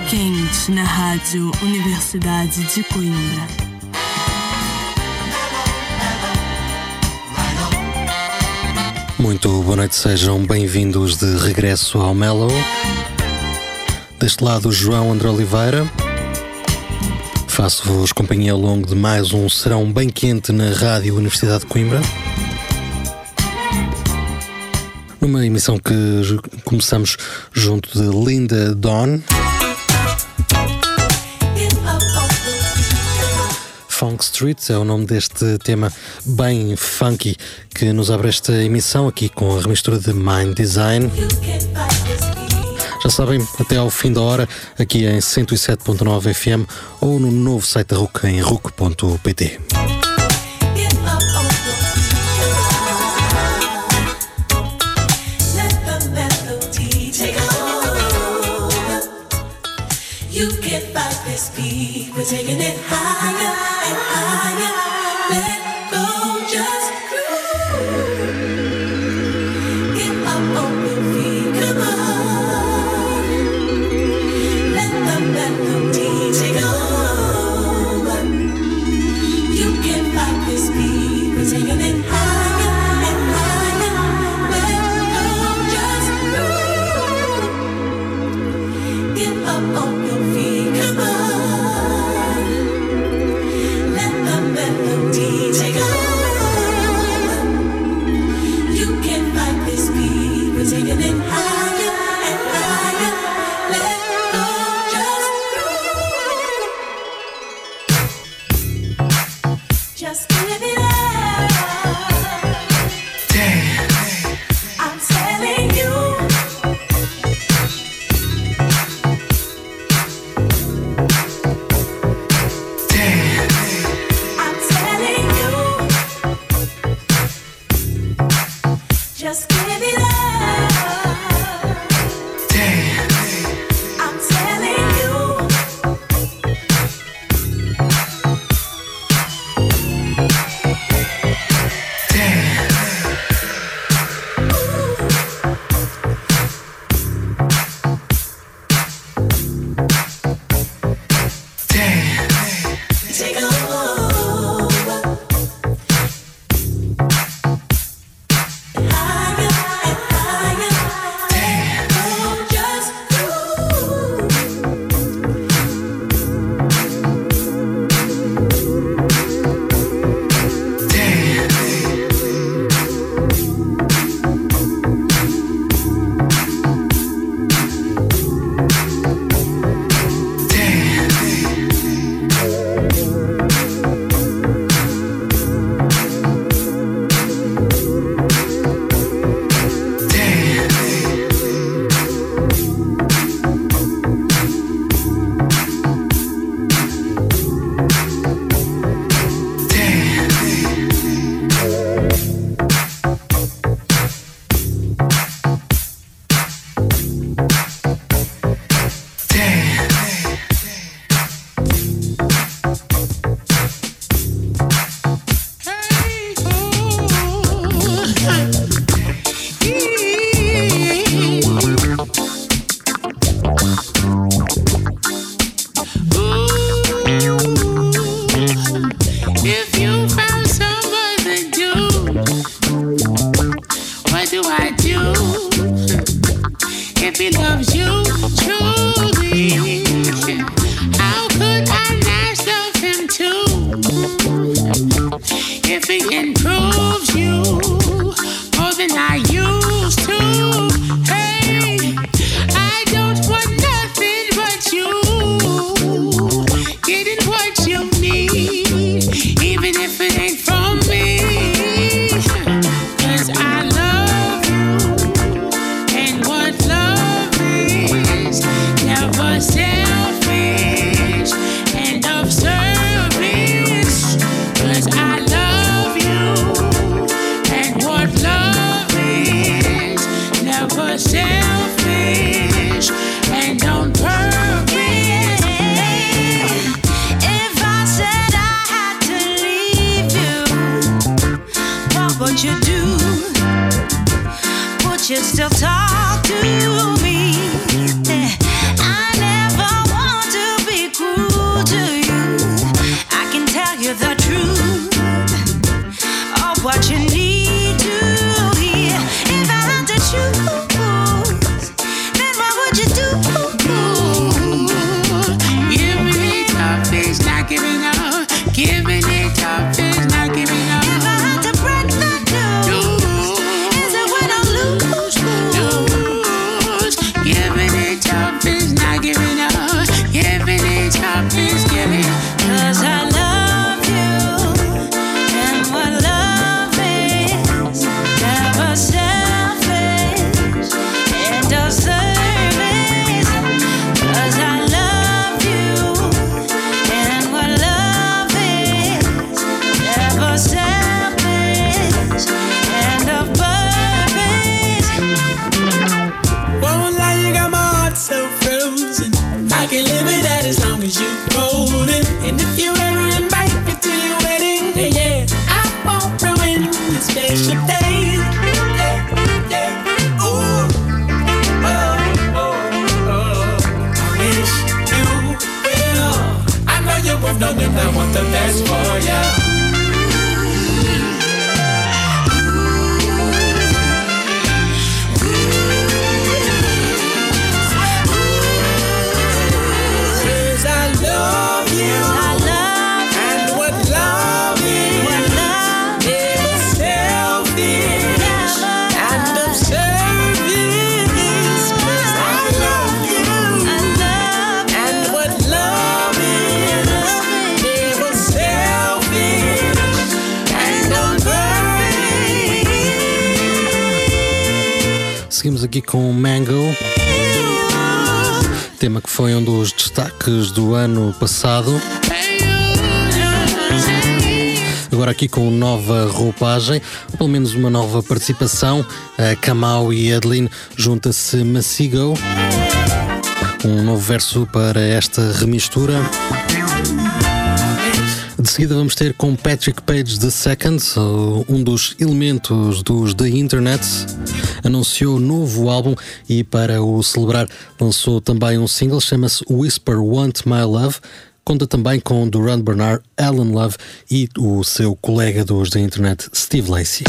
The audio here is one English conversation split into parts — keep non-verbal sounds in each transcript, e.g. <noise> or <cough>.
quente na Rádio Universidade de Coimbra. Muito boa noite, sejam bem-vindos de regresso ao Mellow. Deste lado, João André Oliveira. Faço-vos companhia ao longo de mais um serão bem quente na Rádio Universidade de Coimbra. Numa emissão que começamos junto de Linda Dawn. Funk Street é o nome deste tema bem funky que nos abre esta emissão aqui com a remistura de Mind Design. Já sabem, até ao fim da hora, aqui em 107.9 FM ou no novo site da RUC em RUC.pt. We're taking it higher beat. We're taking giving it up. aqui com Mango, tema que foi um dos destaques do ano passado. Agora aqui com nova roupagem, ou pelo menos uma nova participação, a Kamau e Adeline junta-se Massigo. Um novo verso para esta remistura. De seguida vamos ter com Patrick Page II, uh, um dos elementos dos The Internet, anunciou novo álbum e para o celebrar lançou também um single, chama-se Whisper Want My Love. Conta também com Duran Bernard, Alan Love e o seu colega dos da internet, Steve Lacey.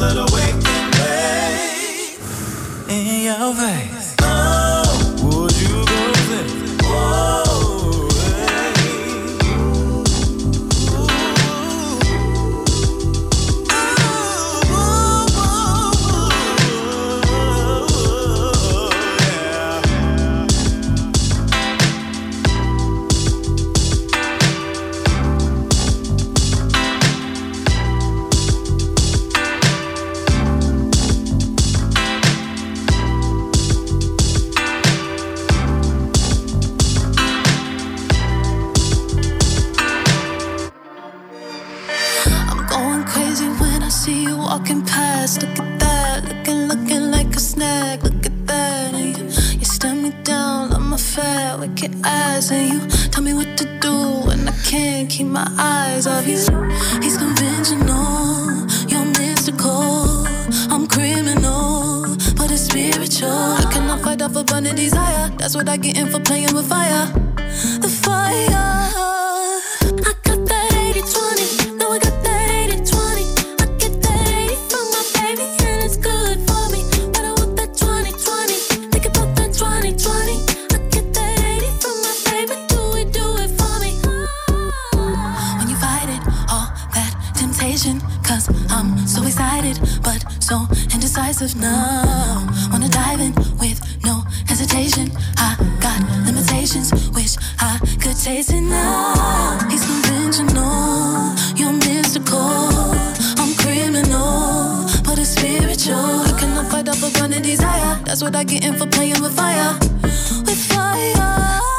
wave in your face. That's what I get. fire. That's what I get in for playing with fire. With fire.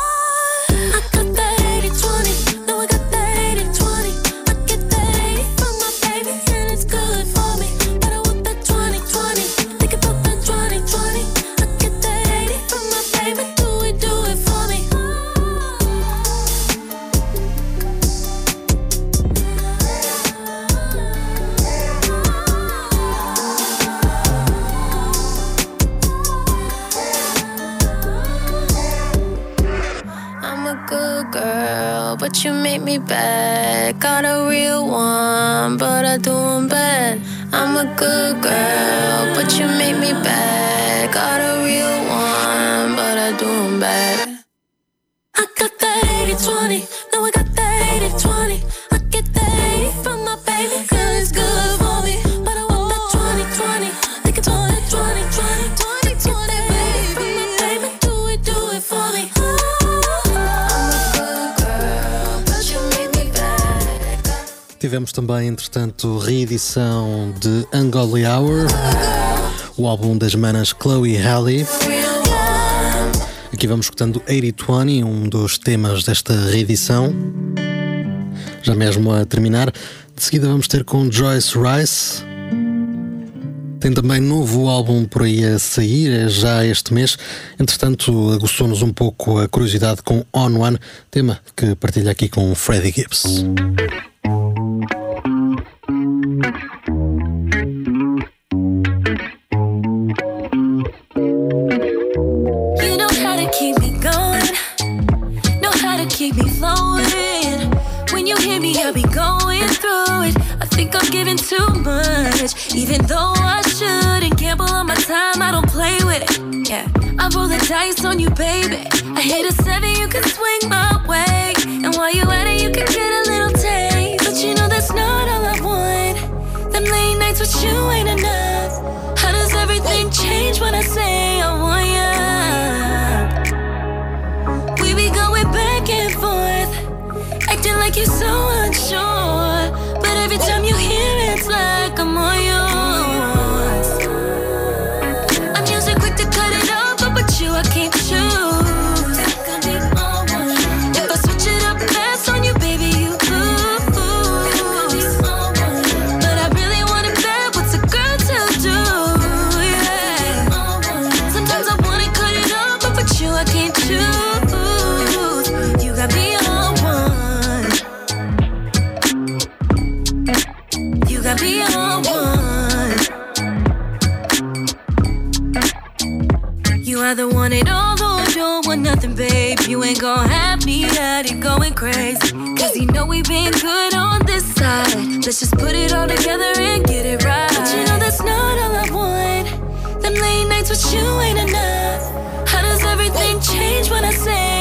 you make me bad. Got a real one, but I do them bad. I'm a good girl, but you make me bad. Got a real one. Tivemos também, entretanto, reedição de Ungodly Hour, o álbum das manas Chloe Halley. Aqui vamos escutando 8020, um dos temas desta reedição. Já mesmo a terminar, de seguida vamos ter com Joyce Rice. Tem também novo álbum por aí a sair é já este mês. Entretanto, aguçou-nos um pouco a curiosidade com On One, tema que partilha aqui com Freddie Gibbs. think I'm giving too much. Even though I shouldn't gamble on my time, I don't play with it. Yeah, I roll the dice on you, baby. I hit a seven, you can swing my way. And while you at it, you can get a little taste. But you know that's not all I want. Them late nights with you ain't enough. How does everything change when I say I want you? We be going back and forth, acting like you're so You ain't gon' have me here going crazy. Cause you know we been good on this side. Let's just put it all together and get it right. But you know that's not all I want. Them late nights with you ain't enough. How does everything change when I say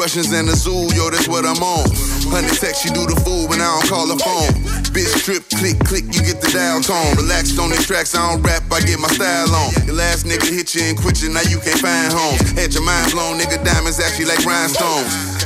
Russians and the zoo, yo, that's what I'm on. Honey text, you do the fool when I don't call the phone. Bitch trip, click, click, you get the dial tone. Relaxed on these tracks, I don't rap, I get my style on. Your last nigga hit you and quit you, now you can't find homes. Had your mind blown, nigga, diamonds actually like rhinestones.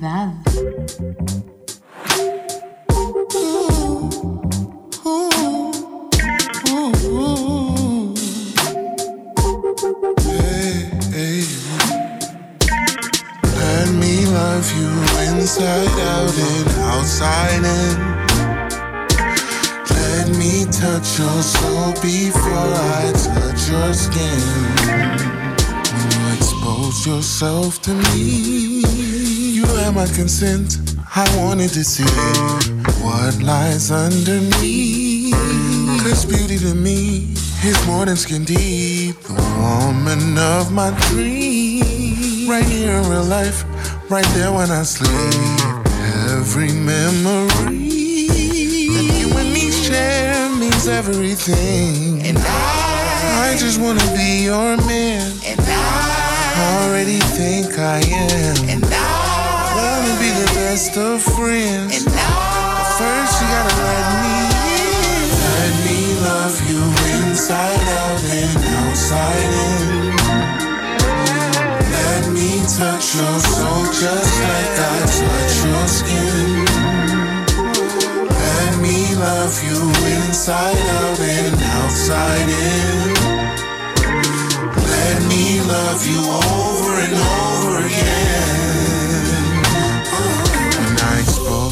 Let me love you inside out and outside in. Let me touch your soul before I touch your skin. You expose yourself to me, you my consent. I wanted to see what lies underneath. Cause beauty to me is more than skin deep. The woman of my dream. Right here in real life, right there when I sleep. Every memory that you and me share means everything. And I, I just wanna be your man. And I already think I am. Best of friends. And first you gotta let me in. Let me love you inside out and outside in. Let me touch your soul just like I touch your skin. Let me love you inside out and outside in. Let me love you over and over again.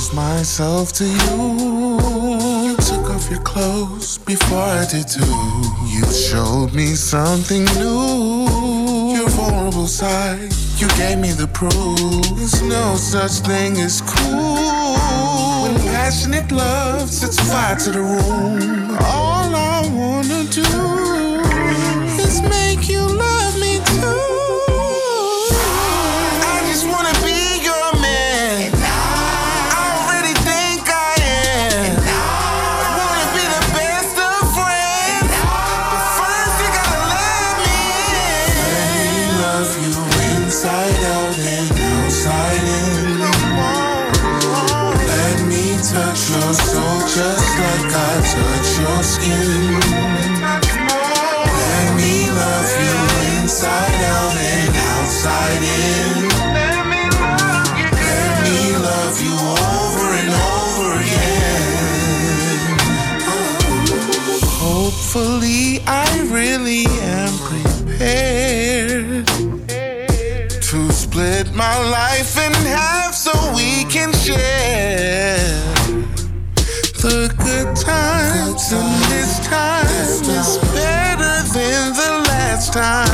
Exposed myself to you, you took off your clothes before I did too. You showed me something new. Your vulnerable side, you gave me the proof. There's no such thing as cool. When passionate love sets fire to the room, all I wanna time.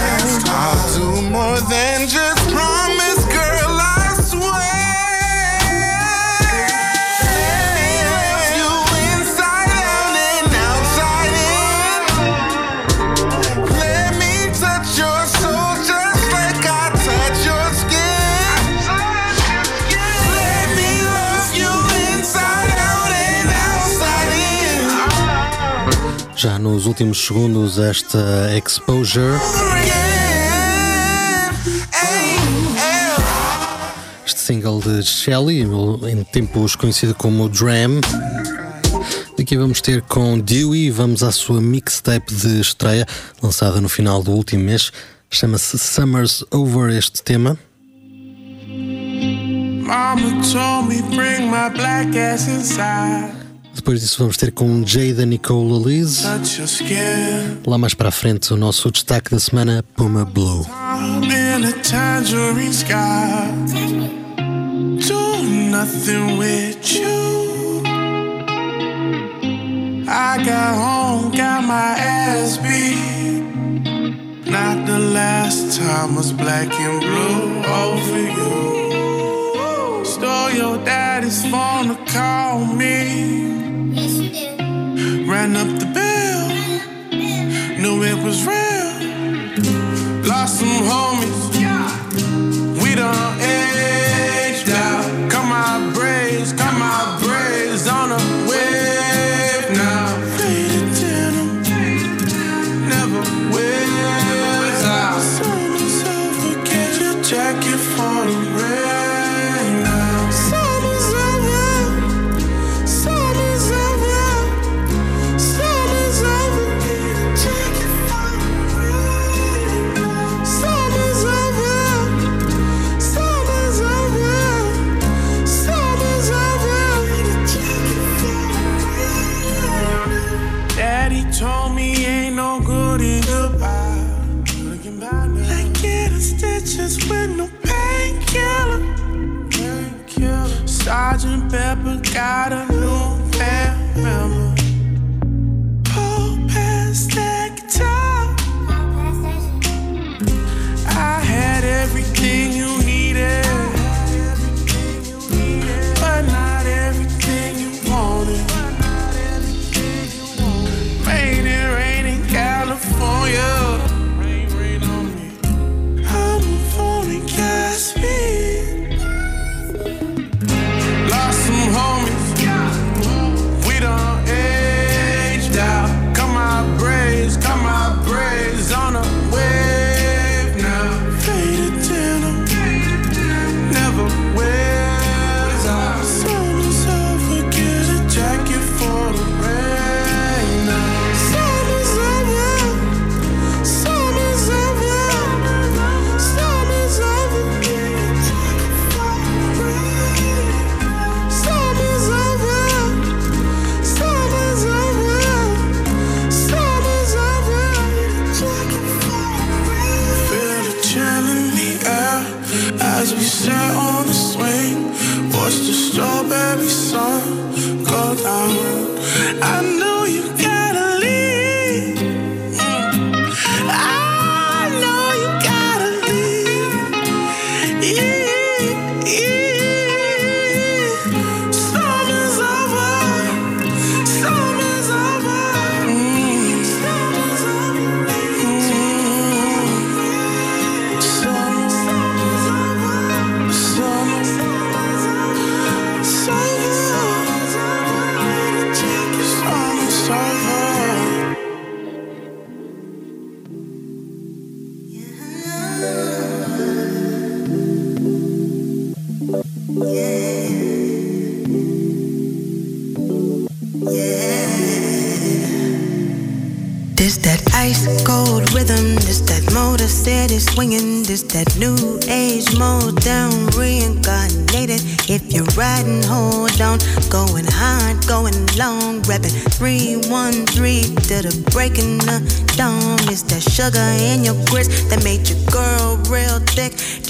Já nos últimos segundos, esta Exposure. Este single de Shelly, em tempos conhecido como Dram. Daqui vamos ter com Dewey, vamos à sua mixtape de estreia, lançada no final do último mês. Chama-se Summers Over este tema. Mama told me bring my black ass inside. Depois disso vamos ter com Jada Nicole Liz. Lá mais para a frente o nosso destaque da semana, Puma Blue. I got home, got my ass beat. Not the last time was black and blue over you. Stole your daddy's phone to call me. Ran up the bill, knew it was real. Lost some homies, we done aged out. Cut my braids, cut my braids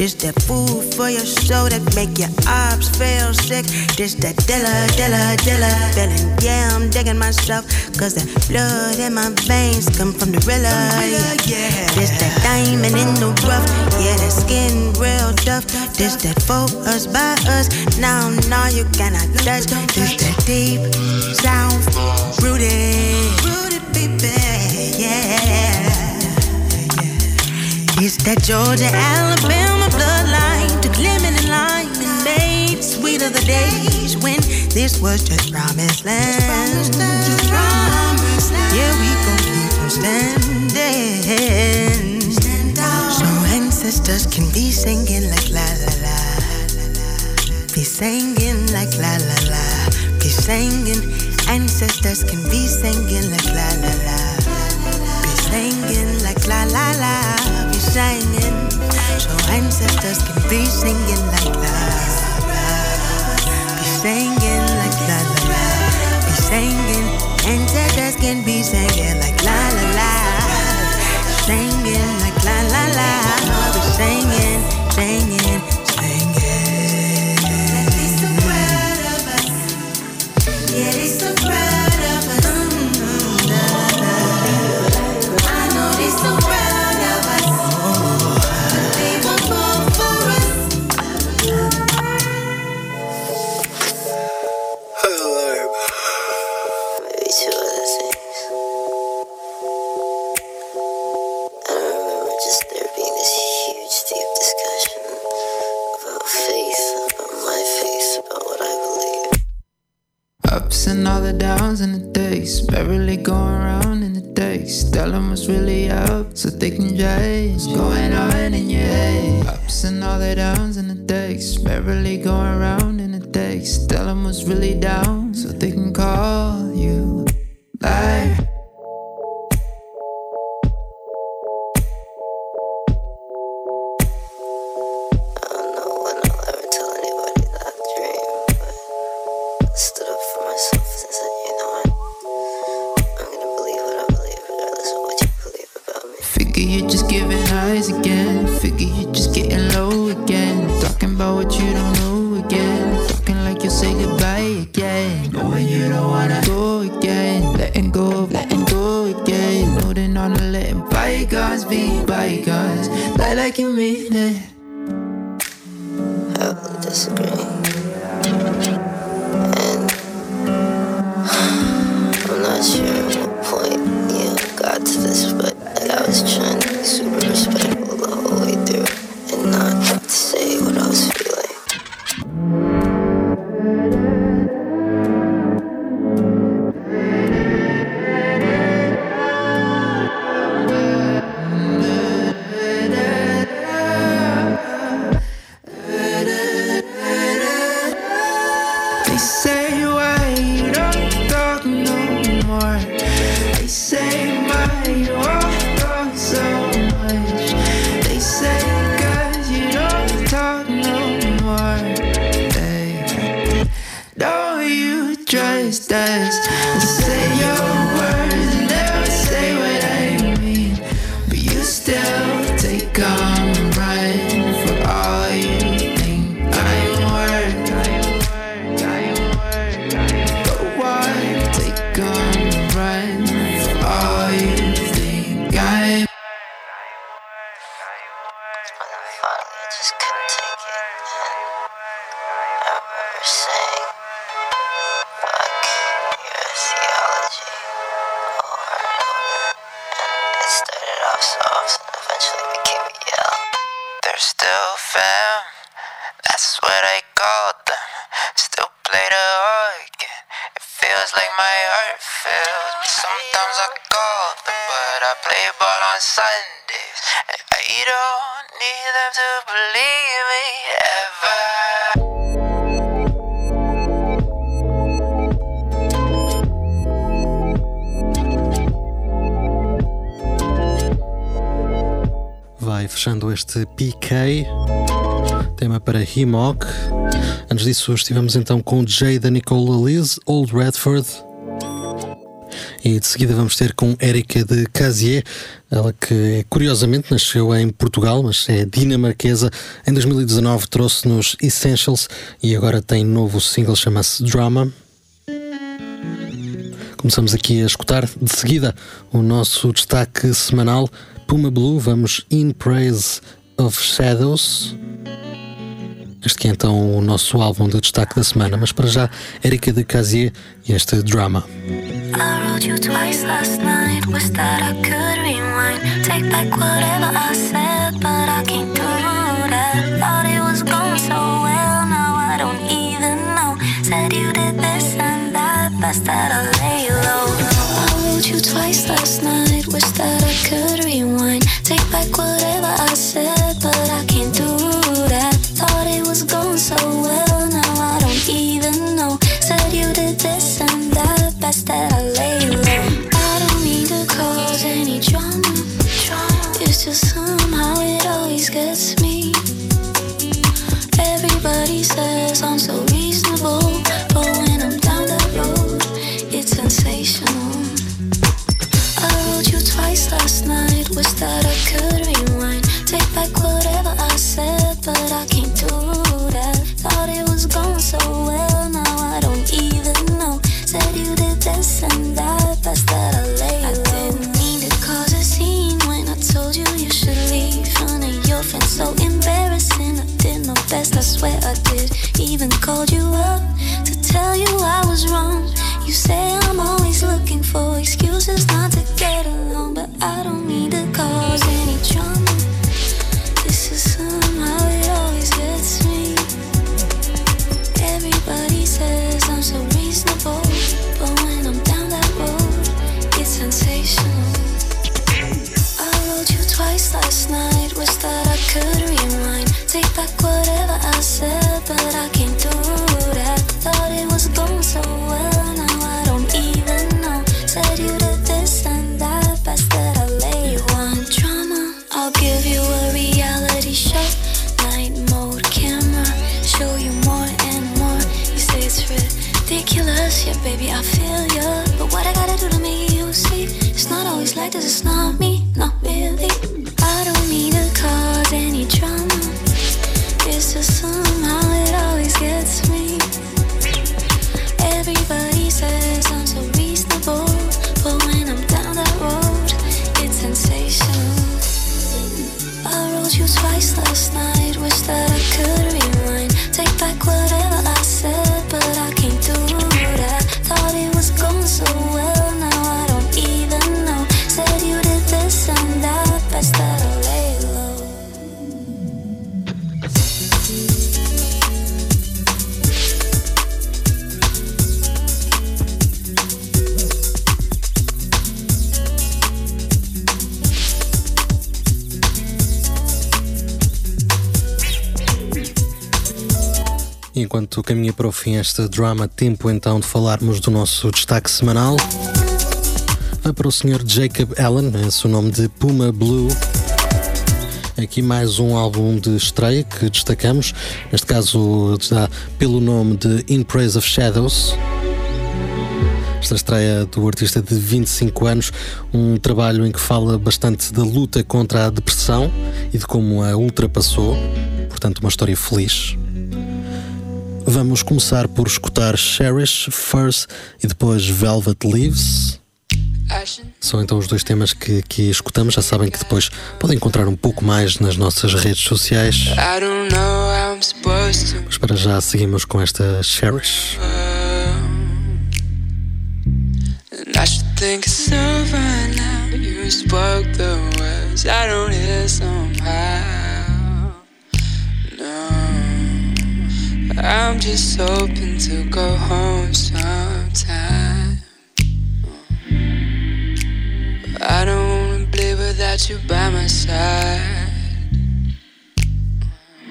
This that food for your soul that make your ops feel sick. This that Dilla, Dilla, Dilla, feeling, yeah, I'm digging myself, cause that blood in my veins come from the Rilla, yeah. This that diamond in the rough, yeah, that skin real tough. This that for us, by us, now, now you cannot touch. This that deep south, rooted, rooted, baby, yeah. It's that Georgia, Alabama made sweeter the days when this was just promised land. Yeah, we gon' keep 'em standing. So ancestors can be singing like la la la. Be singing like la la la. Be singing. Ancestors can be singing like la la la. Be singing like la la la. Be singing. So ancestors can be singing like la la. Singing like la la la. Be singing. Ancestors can be singing like la la la. Singing like la la la. Be singing, singing, Ups and all the downs and the days. Beverly going around in the days. Tell them what's really up so they can judge. What's going on in your head? Ups and all the downs and the days. Beverly going around in the days. Tell them what's really down so they can call you back. I play ball on Sundays. I don't need them to believe me ever. Vai fechando este PK, tema para Hemog. Antes disso, estivemos então com Jada Nicola Liz, Old Redford. E de seguida vamos ter com Érica de Casier, ela que curiosamente nasceu em Portugal, mas é dinamarquesa. Em 2019 trouxe-nos Essentials e agora tem novo single, chama-se Drama. Começamos aqui a escutar de seguida o nosso destaque semanal Puma Blue. Vamos In Praise of Shadows. Este que é então o nosso álbum de destaque da semana, mas para já, Erika de Casier e este drama. I wrote you twice last night, that I could rewind. Take back whatever I said, but I. Thought it was going so well, now I don't even know. Said you did this and that, I low. I wrote you twice last night, wish that I could rewind. Take back whatever I said. baby, I feel ya. But what I gotta do to make you see? It's not always like this, it's not. caminho para o fim este drama. Tempo então de falarmos do nosso destaque semanal. Vai para o Sr. Jacob Allen, esse é o nome de Puma Blue. Aqui mais um álbum de estreia que destacamos, neste caso pelo nome de In Praise of Shadows. Esta estreia do artista de 25 anos, um trabalho em que fala bastante da luta contra a depressão e de como a ultrapassou, portanto, uma história feliz. Vamos começar por escutar Cherish First e depois Velvet Leaves. São então os dois temas que, que escutamos. Já sabem que depois podem encontrar um pouco mais nas nossas redes sociais. Mas para já seguimos com esta Cherish. I'm just hoping to go home sometime. I don't wanna be without you by my side.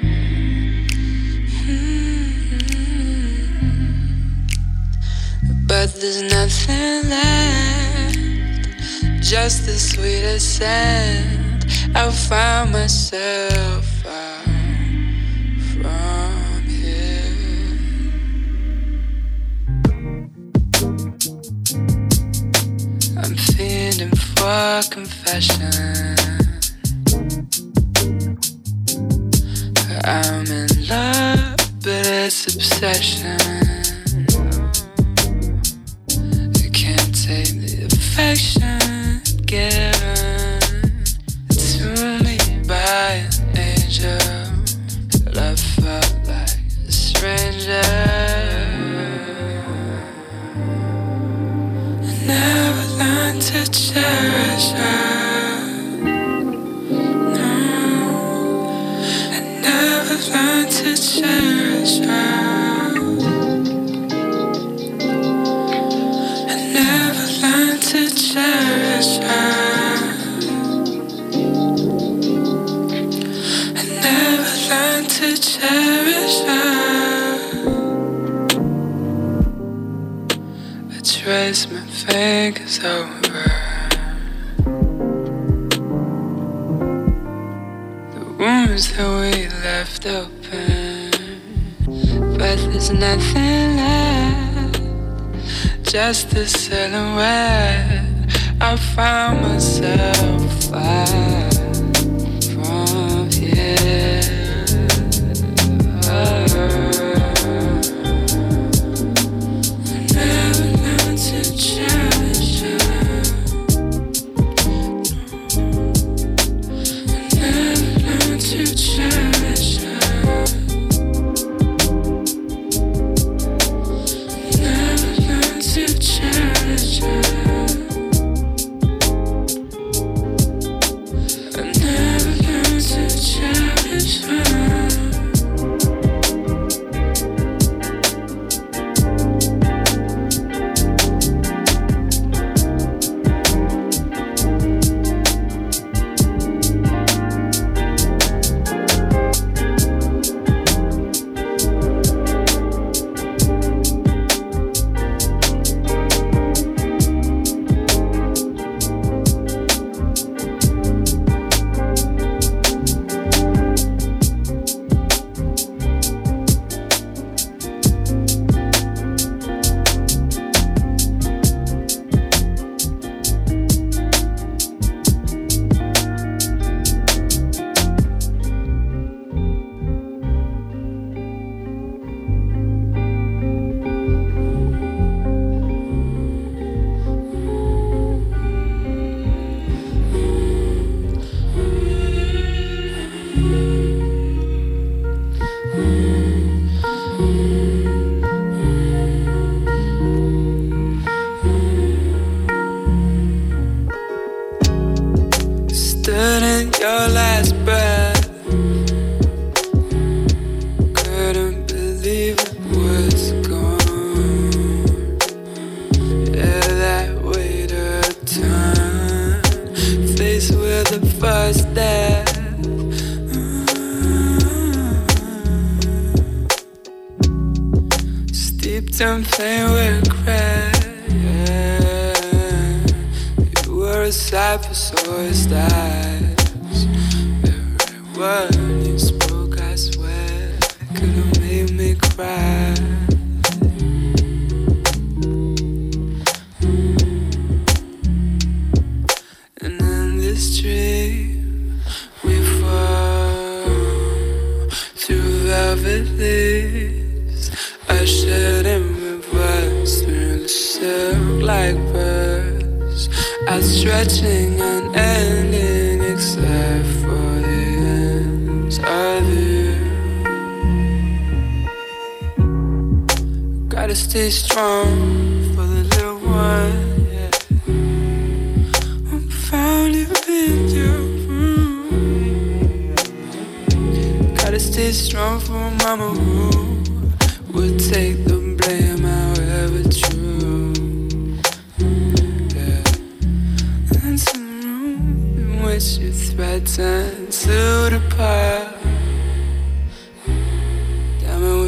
Mm-hmm. But there's nothing left, just the sweetest scent. I found myself. confession. doors that we left open. But there's nothing left, just a silhouette. I found myself far from here.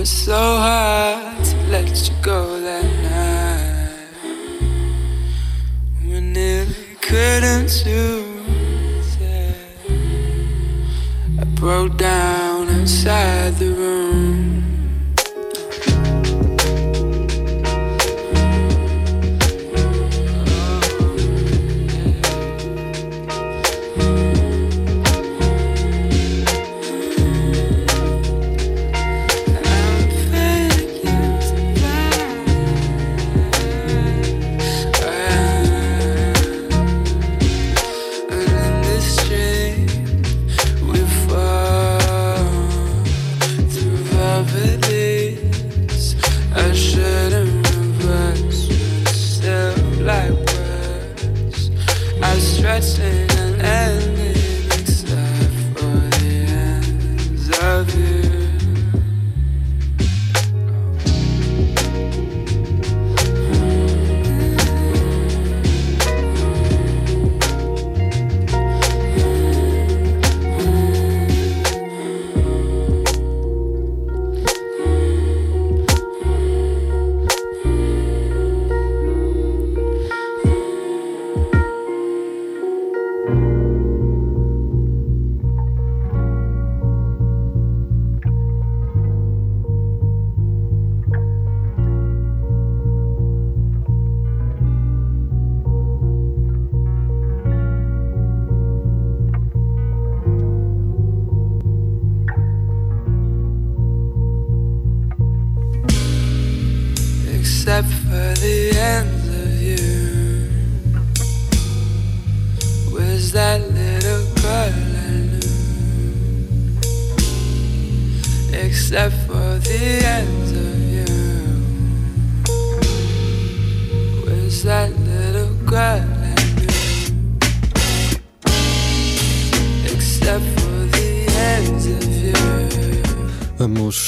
was so hard to let you go that night. We nearly couldn't choose. I broke down inside the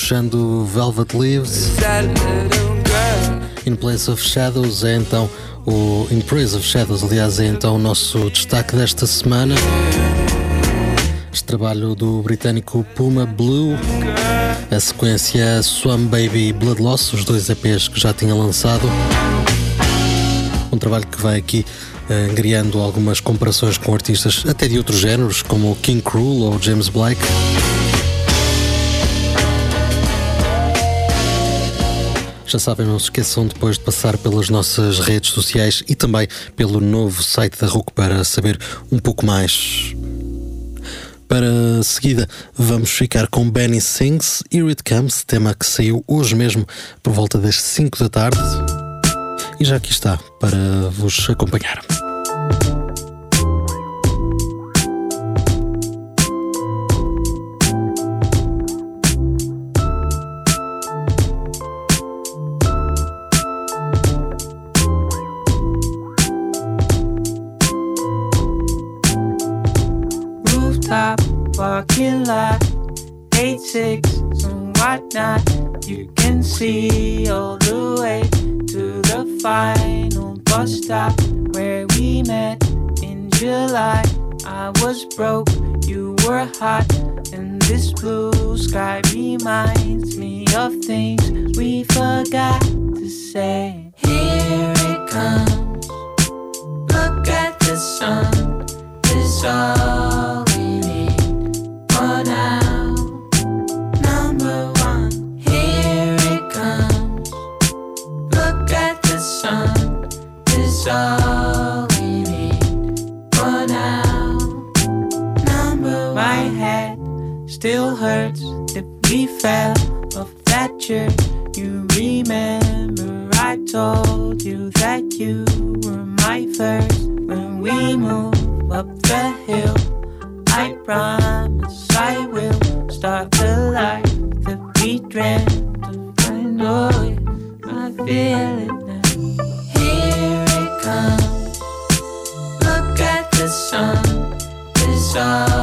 fechando Velvet Leaves. In Place of Shadows é então o In Praise of Shadows, aliás, é então o nosso destaque desta semana. Este trabalho do britânico Puma Blue, a sequência Swam Baby e Blood Loss, os dois EPs que já tinha lançado. Um trabalho que vai aqui eh, angriando algumas comparações com artistas até de outros géneros, como King Cruel ou James Blake. Já sabem, não se esqueçam depois de passar pelas nossas redes sociais e também pelo novo site da RUC para saber um pouco mais. Para seguida, vamos ficar com Benny Sings Here It Comes, tema que saiu hoje mesmo por volta das 5 da tarde. E já aqui está para vos acompanhar. Parking lot, 86 and whatnot. You can see all the way to the final bus stop where we met in July. I was broke, you were hot, and this blue sky reminds me of things we forgot to say. Here it comes, look at the sun, it's all fell off that. You remember I told you that you were my first when we move up the hill. I promise I will start the life that we dreamt of. I know it, I feel it now. Here it comes. Look at the sun, it's all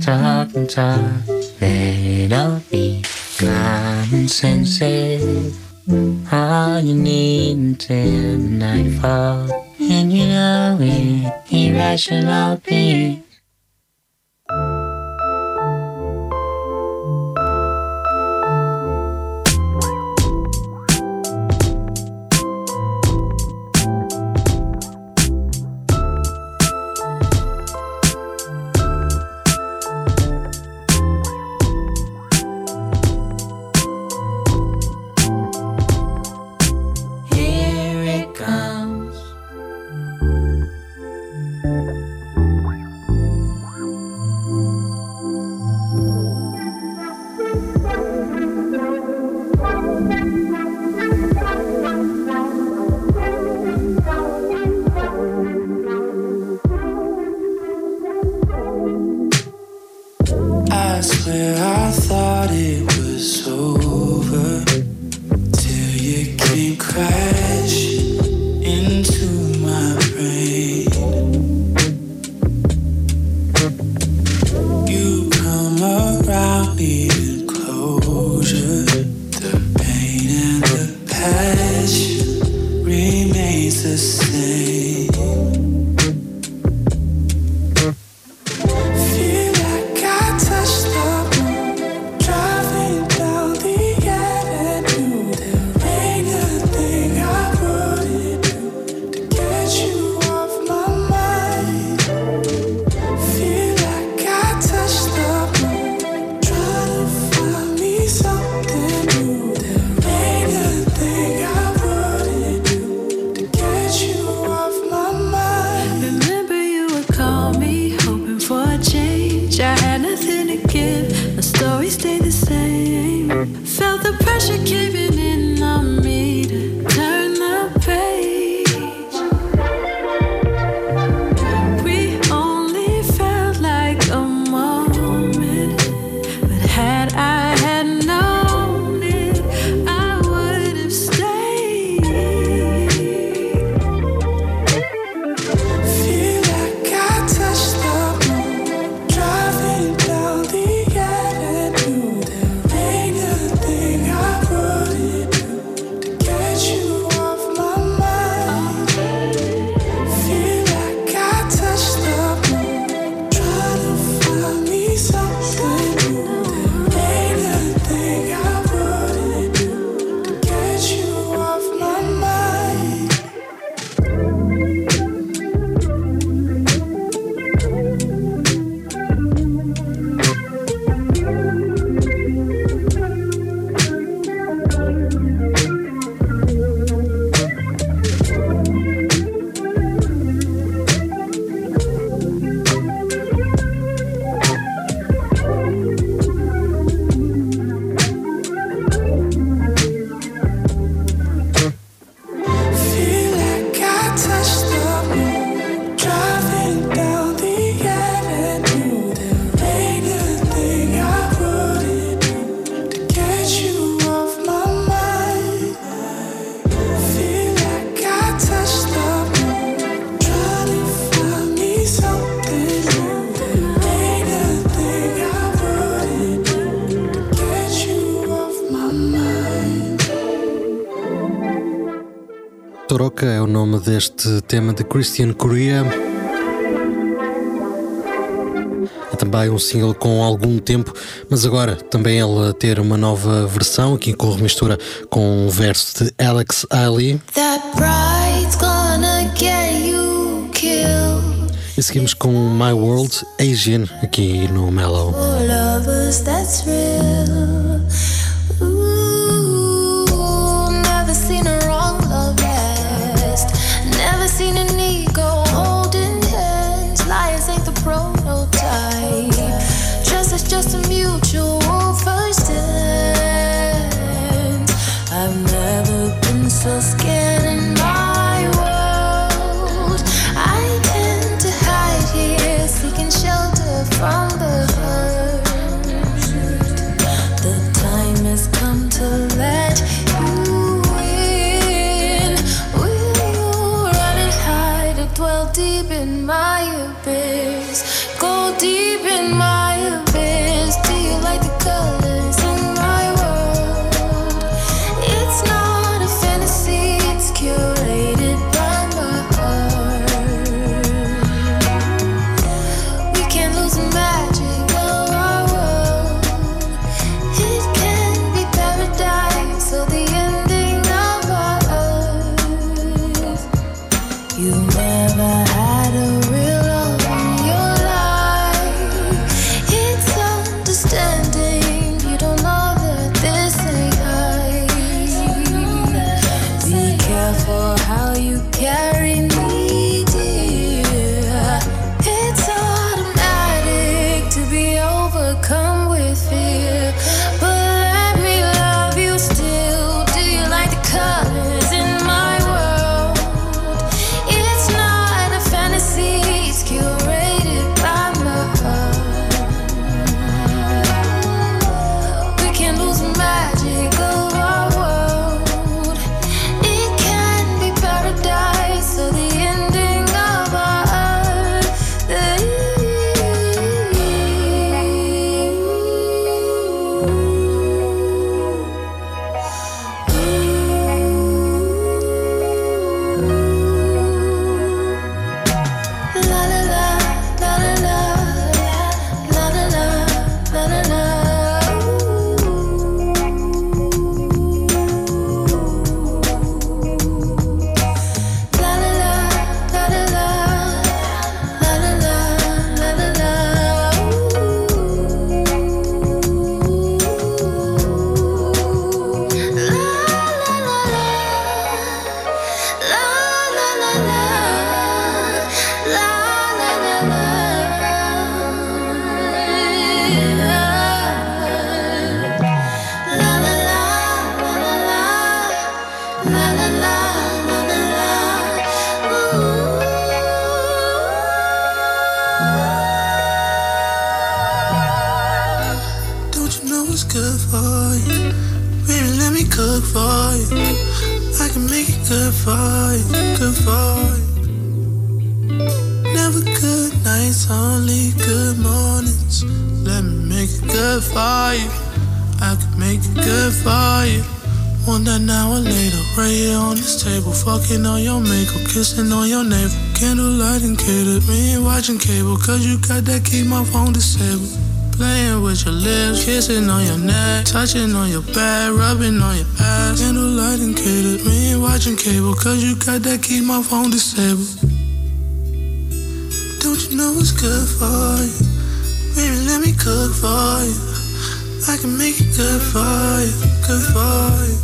talk and talk? Let it all be common sense. All you need until nightfall, and you know it, irrational being. É o nome deste tema de Christian Korea. É também um single com algum tempo, mas agora também ele ter uma nova versão, aqui com remistura com um verso de Alex Haley. E seguimos com My World Asian aqui no Mellow. Never for you. I can make it good for you, good for you. Never good nights, only good mornings. Let me make it good for you. I can make it good for you. One that an hour later, right here on this table, fucking on your makeup, kissing on your navel. Candlelight and ain't watching cable, cause you got that keep my phone disabled. Playing with your lips, kissing on your neck, touching on your back, rubbing on your ass. Candlelight and catered, ain't watching cable, cause you got that keep my phone disabled. Don't you know it's good for you? Baby, let me cook for you. I can make it good for you, good for you.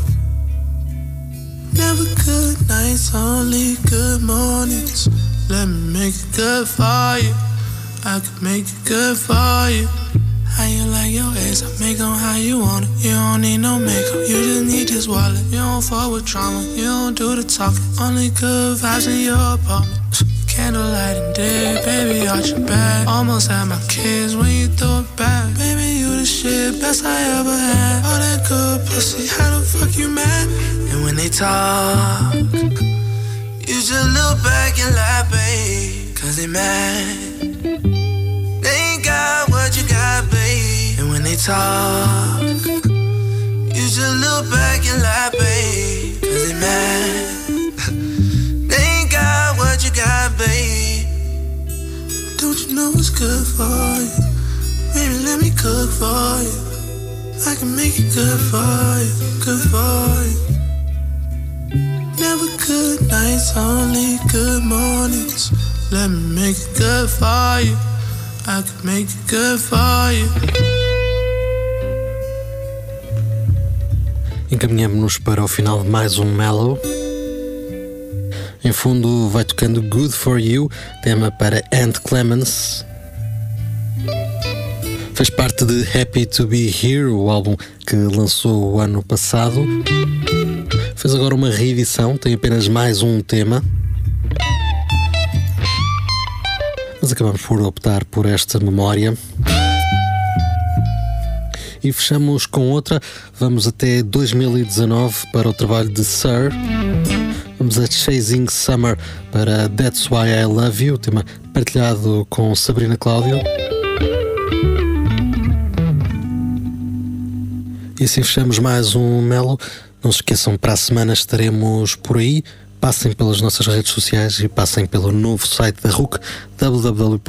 Never good nights, only good mornings. Let me make it good for you. I can make it good for you. Your ass? I make 'em how you want it. You don't need no makeup, you just need this wallet. You don't fuck with drama, you don't do the talking. Only good vibes in your apartment. Candlelight and day, baby, arch your back. Almost had my kids when you throw it back. Baby, you the shit, best I ever had. All that good pussy, how the fuck you mad? And when they talk, you just look back and laugh, babe. Cause they mad. talk. You should look back and laugh, babe. Cause they mad. <laughs> they ain't got what you got, babe. Don't you know it's good for you? Baby, let me cook for you. I can make it good for you, good for you. Never good nights, only good mornings. Let me make it good for you. I can make it good for you. Encaminhamos-nos para o final de mais um Mellow. Em fundo vai tocando Good For You, tema para Ant Clemens. Fez parte de Happy To Be Here, o álbum que lançou o ano passado. Fez agora uma reedição, tem apenas mais um tema. Mas acabamos por optar por esta memória. E fechamos com outra. Vamos até 2019 para o trabalho de Sir. Vamos a Chasing Summer para That's Why I Love You, tema partilhado com Sabrina Cláudio. E assim fechamos mais um Melo. Não se esqueçam, para a semana estaremos por aí. Passem pelas nossas redes sociais e passem pelo novo site da RUC, www.ruc.pt.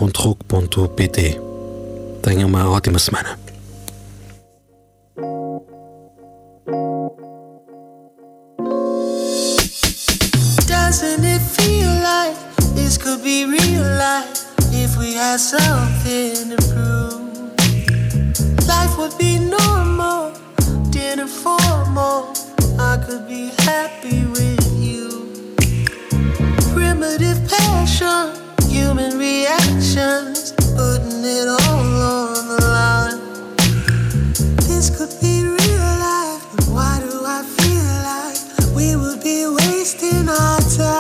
Tenham uma ótima semana. Doesn't it feel like this could be real life if we had something to prove? Life would be normal, dinner formal. I could be happy with you. Primitive passion, human reactions, putting it all on the line. This could be real life, but why do I feel like we would be wasting our time?